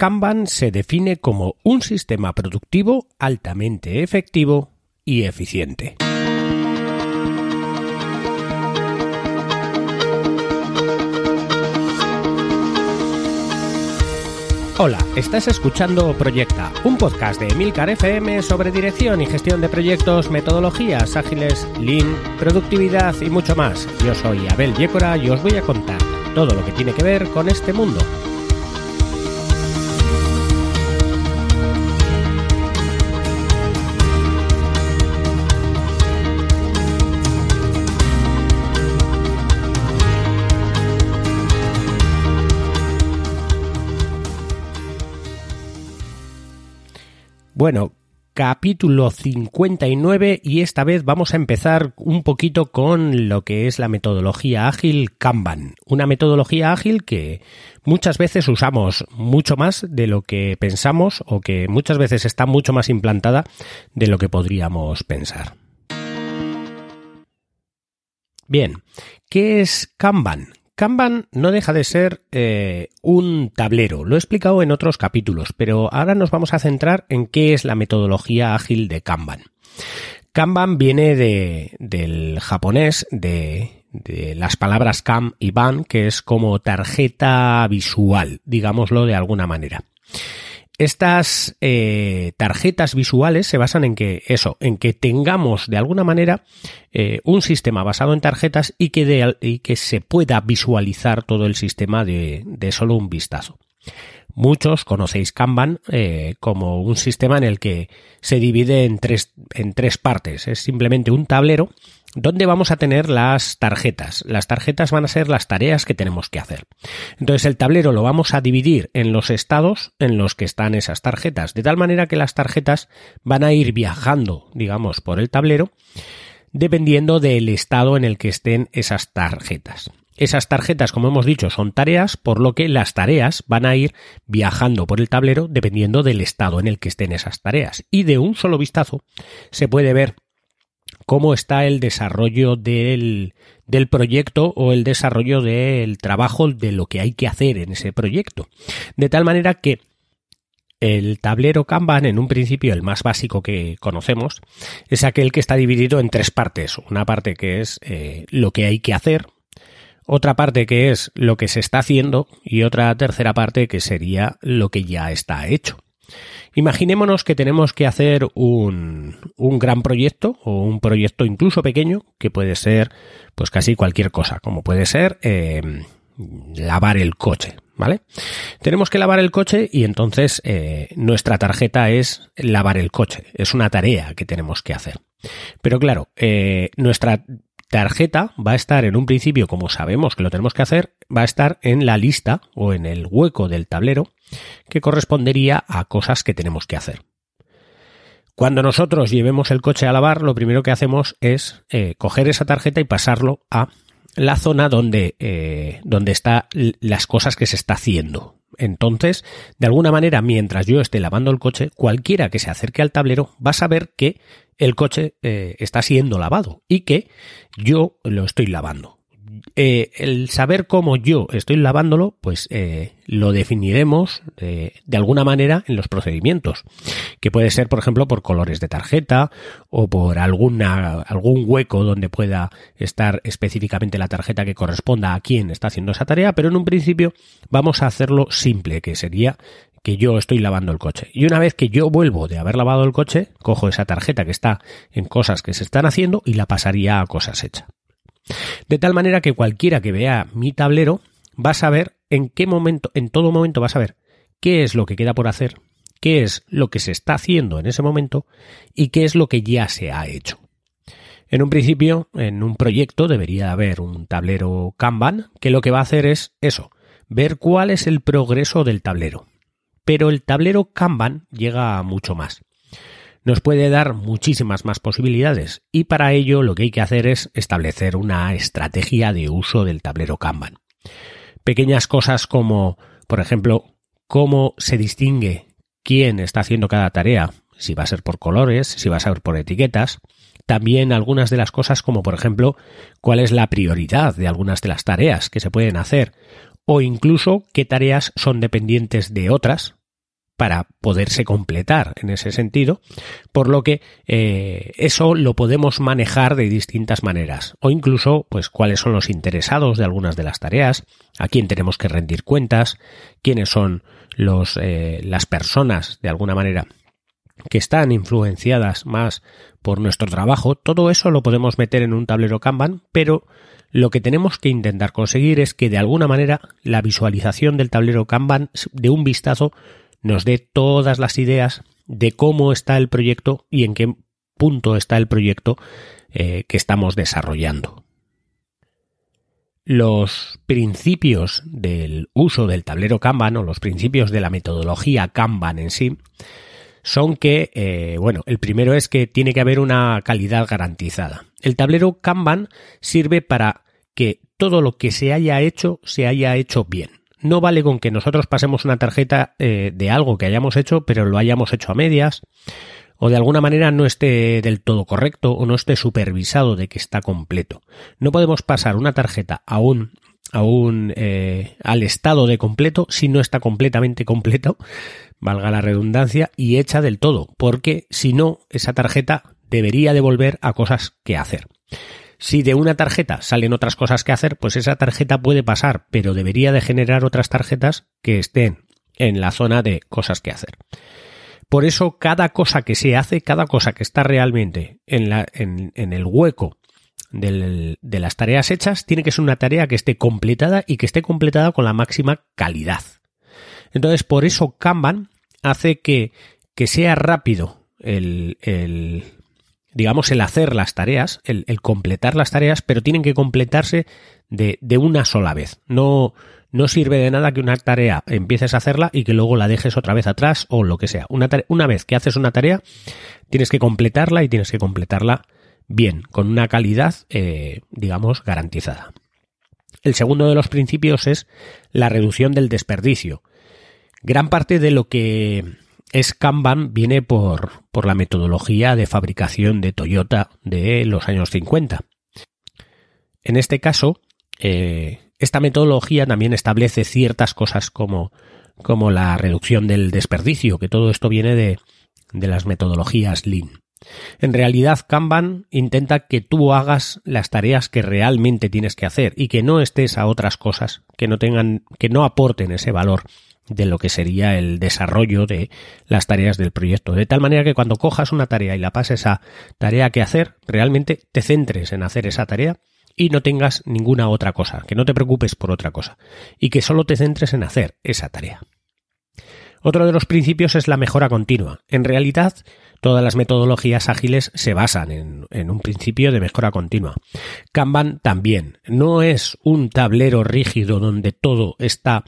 Kanban se define como un sistema productivo altamente efectivo y eficiente. Hola, estás escuchando Proyecta, un podcast de Emilcar FM sobre dirección y gestión de proyectos, metodologías ágiles, lean, productividad y mucho más. Yo soy Abel Yécora y os voy a contar todo lo que tiene que ver con este mundo. Bueno, capítulo 59 y esta vez vamos a empezar un poquito con lo que es la metodología ágil Kanban. Una metodología ágil que muchas veces usamos mucho más de lo que pensamos o que muchas veces está mucho más implantada de lo que podríamos pensar. Bien, ¿qué es Kanban? Kanban no deja de ser eh, un tablero, lo he explicado en otros capítulos, pero ahora nos vamos a centrar en qué es la metodología ágil de Kanban. Kanban viene de, del japonés de, de las palabras kam y ban, que es como tarjeta visual, digámoslo de alguna manera. Estas eh, tarjetas visuales se basan en que eso, en que tengamos de alguna manera eh, un sistema basado en tarjetas y que, se pueda visualizar todo el sistema de solo un vistazo. Muchos conocéis Kanban eh, como un sistema en el que se divide en tres, en tres partes. Es simplemente un tablero donde vamos a tener las tarjetas. Las tarjetas van a ser las tareas que tenemos que hacer. Entonces el tablero lo vamos a dividir en los estados en los que están esas tarjetas, de tal manera que las tarjetas van a ir viajando, digamos, por el tablero, dependiendo del estado en el que estén esas tarjetas. Esas tarjetas, como hemos dicho, son tareas, por lo que las tareas van a ir viajando por el tablero dependiendo del estado en el que estén esas tareas. Y de un solo vistazo se puede ver cómo está el desarrollo del, del proyecto o el desarrollo del trabajo de lo que hay que hacer en ese proyecto. De tal manera que el tablero Kanban, en un principio el más básico que conocemos, es aquel que está dividido en tres partes. Una parte que es eh, lo que hay que hacer, otra parte que es lo que se está haciendo y otra tercera parte que sería lo que ya está hecho. Imaginémonos que tenemos que hacer un, un, gran proyecto o un proyecto incluso pequeño que puede ser pues casi cualquier cosa, como puede ser eh, lavar el coche, ¿vale? Tenemos que lavar el coche y entonces eh, nuestra tarjeta es lavar el coche, es una tarea que tenemos que hacer. Pero claro, eh, nuestra tarjeta va a estar en un principio, como sabemos que lo tenemos que hacer, va a estar en la lista o en el hueco del tablero que correspondería a cosas que tenemos que hacer. Cuando nosotros llevemos el coche a lavar, lo primero que hacemos es eh, coger esa tarjeta y pasarlo a la zona donde, eh, donde están las cosas que se está haciendo. Entonces, de alguna manera, mientras yo esté lavando el coche, cualquiera que se acerque al tablero va a saber que el coche eh, está siendo lavado y que yo lo estoy lavando. Eh, el saber cómo yo estoy lavándolo, pues eh, lo definiremos eh, de alguna manera en los procedimientos, que puede ser, por ejemplo, por colores de tarjeta o por algún hueco donde pueda estar específicamente la tarjeta que corresponda a quien está haciendo esa tarea, pero en un principio vamos a hacerlo simple, que sería que yo estoy lavando el coche. Y una vez que yo vuelvo de haber lavado el coche, cojo esa tarjeta que está en cosas que se están haciendo y la pasaría a cosas hechas. De tal manera que cualquiera que vea mi tablero va a saber en qué momento, en todo momento va a saber qué es lo que queda por hacer, qué es lo que se está haciendo en ese momento y qué es lo que ya se ha hecho. En un principio, en un proyecto debería haber un tablero Kanban que lo que va a hacer es eso, ver cuál es el progreso del tablero. Pero el tablero Kanban llega a mucho más nos puede dar muchísimas más posibilidades. Y para ello lo que hay que hacer es establecer una estrategia de uso del tablero Kanban. Pequeñas cosas como, por ejemplo, cómo se distingue quién está haciendo cada tarea, si va a ser por colores, si va a ser por etiquetas, también algunas de las cosas como por ejemplo cuál es la prioridad de algunas de las tareas que se pueden hacer. O incluso qué tareas son dependientes de otras para poderse completar en ese sentido, por lo que eh, eso lo podemos manejar de distintas maneras, o incluso, pues, cuáles son los interesados de algunas de las tareas, a quién tenemos que rendir cuentas, quiénes son los, eh, las personas, de alguna manera, que están influenciadas más por nuestro trabajo, todo eso lo podemos meter en un tablero Kanban, pero lo que tenemos que intentar conseguir es que de alguna manera la visualización del tablero Kanban de un vistazo nos dé todas las ideas de cómo está el proyecto y en qué punto está el proyecto eh, que estamos desarrollando. Los principios del uso del tablero Kanban o los principios de la metodología Kanban en sí son que, eh, bueno, el primero es que tiene que haber una calidad garantizada. El tablero Kanban sirve para que todo lo que se haya hecho se haya hecho bien. No vale con que nosotros pasemos una tarjeta eh, de algo que hayamos hecho, pero lo hayamos hecho a medias, o de alguna manera no esté del todo correcto, o no esté supervisado de que está completo. No podemos pasar una tarjeta a un, eh, al estado de completo si no está completamente completo, valga la redundancia, y hecha del todo, porque si no, esa tarjeta debería devolver a cosas que hacer. Si de una tarjeta salen otras cosas que hacer, pues esa tarjeta puede pasar, pero debería de generar otras tarjetas que estén en la zona de cosas que hacer. Por eso cada cosa que se hace, cada cosa que está realmente en, el hueco de las tareas hechas, tiene que ser una tarea que esté completada y que esté completada con la máxima calidad. Entonces, por eso Kanban hace que, sea rápido el, digamos, el hacer las tareas, el, completar las tareas, pero tienen que completarse de, una sola vez. No, no sirve de nada que una tarea empieces a hacerla y que luego la dejes otra vez atrás o lo que sea. Una, una vez que haces una tarea, tienes que completarla y tienes que completarla bien, con una calidad, eh, digamos, garantizada. El segundo de los principios es la reducción del desperdicio. Gran parte de lo que es Kanban viene por, por la metodología de fabricación de Toyota de los años 50. En este caso, eh, esta metodología también establece ciertas cosas como, como la reducción del desperdicio, que todo esto viene de, de las metodologías Lean. En realidad, Kanban intenta que tú hagas las tareas que realmente tienes que hacer y que no estés a otras cosas que no tengan, que no aporten ese valor de lo que sería el desarrollo de las tareas del proyecto. De tal manera que cuando cojas una tarea y la pases a tarea que hacer, realmente te centres en hacer esa tarea y no tengas ninguna otra cosa, que no te preocupes por otra cosa y que solo te centres en hacer esa tarea. Otro de los principios es la mejora continua. En realidad, todas las metodologías ágiles se basan en, un principio de mejora continua. Kanban también. No es un tablero rígido donde todo está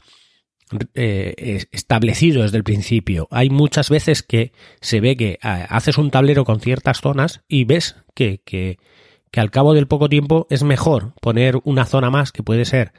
eh, establecido desde el principio. Hay muchas veces que se ve que ah, haces un tablero con ciertas zonas y ves que, que, que al cabo del poco tiempo es mejor poner una zona más que puede ser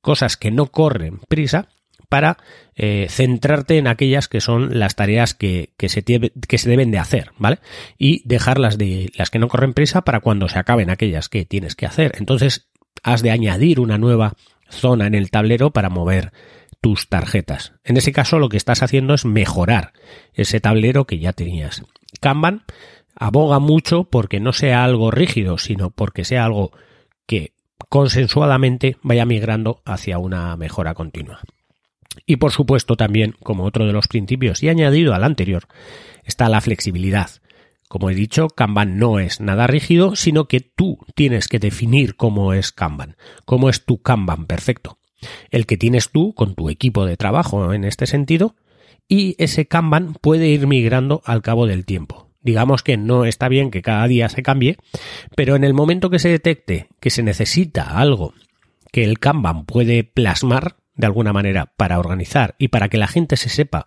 cosas que no corren prisa para eh, centrarte en aquellas que son las tareas que, que, se que se deben de hacer, ¿vale? Y dejar las de las que no corren prisa para cuando se acaben aquellas que tienes que hacer. Entonces, has de añadir una nueva zona en el tablero para mover tus tarjetas. En ese caso lo que estás haciendo es mejorar ese tablero que ya tenías. Kanban aboga mucho porque no sea algo rígido, sino porque sea algo que consensuadamente vaya migrando hacia una mejora continua. Y por supuesto también, como otro de los principios y añadido al anterior, está la flexibilidad. Como he dicho, Kanban no es nada rígido, sino que tú tienes que definir cómo es Kanban, cómo es tu Kanban perfecto el que tienes tú con tu equipo de trabajo en este sentido, y ese Kanban puede ir migrando al cabo del tiempo. Digamos que no está bien que cada día se cambie, pero en el momento que se detecte que se necesita algo que el Kanban puede plasmar de alguna manera para organizar y para que la gente se sepa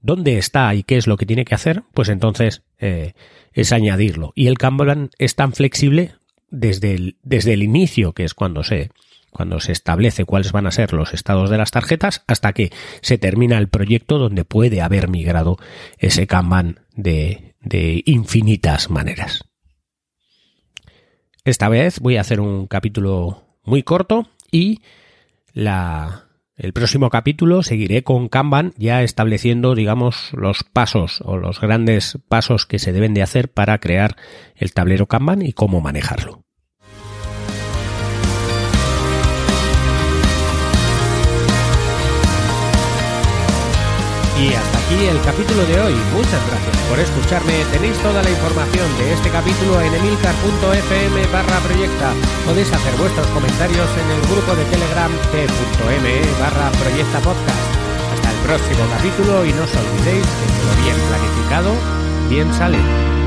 dónde está y qué es lo que tiene que hacer, pues entonces eh, es añadirlo. Y el Kanban es tan flexible desde el, desde el inicio, que es cuando se, cuando se establece cuáles van a ser los estados de las tarjetas hasta que se termina el proyecto donde puede haber migrado ese Kanban de, de infinitas maneras. Esta vez voy a hacer un capítulo muy corto y la, El próximo capítulo seguiré con Kanban ya estableciendo, digamos, los pasos o los grandes pasos que se deben de hacer para crear el tablero Kanban y cómo manejarlo. Y hasta aquí el capítulo de hoy. Muchas gracias por escucharme. Tenéis toda la información de este capítulo en emilcar.fm barra proyecta. Podéis hacer vuestros comentarios en el grupo de Telegram t.me barra proyecta. Hasta el próximo capítulo y no os olvidéis que lo bien planificado, bien sale.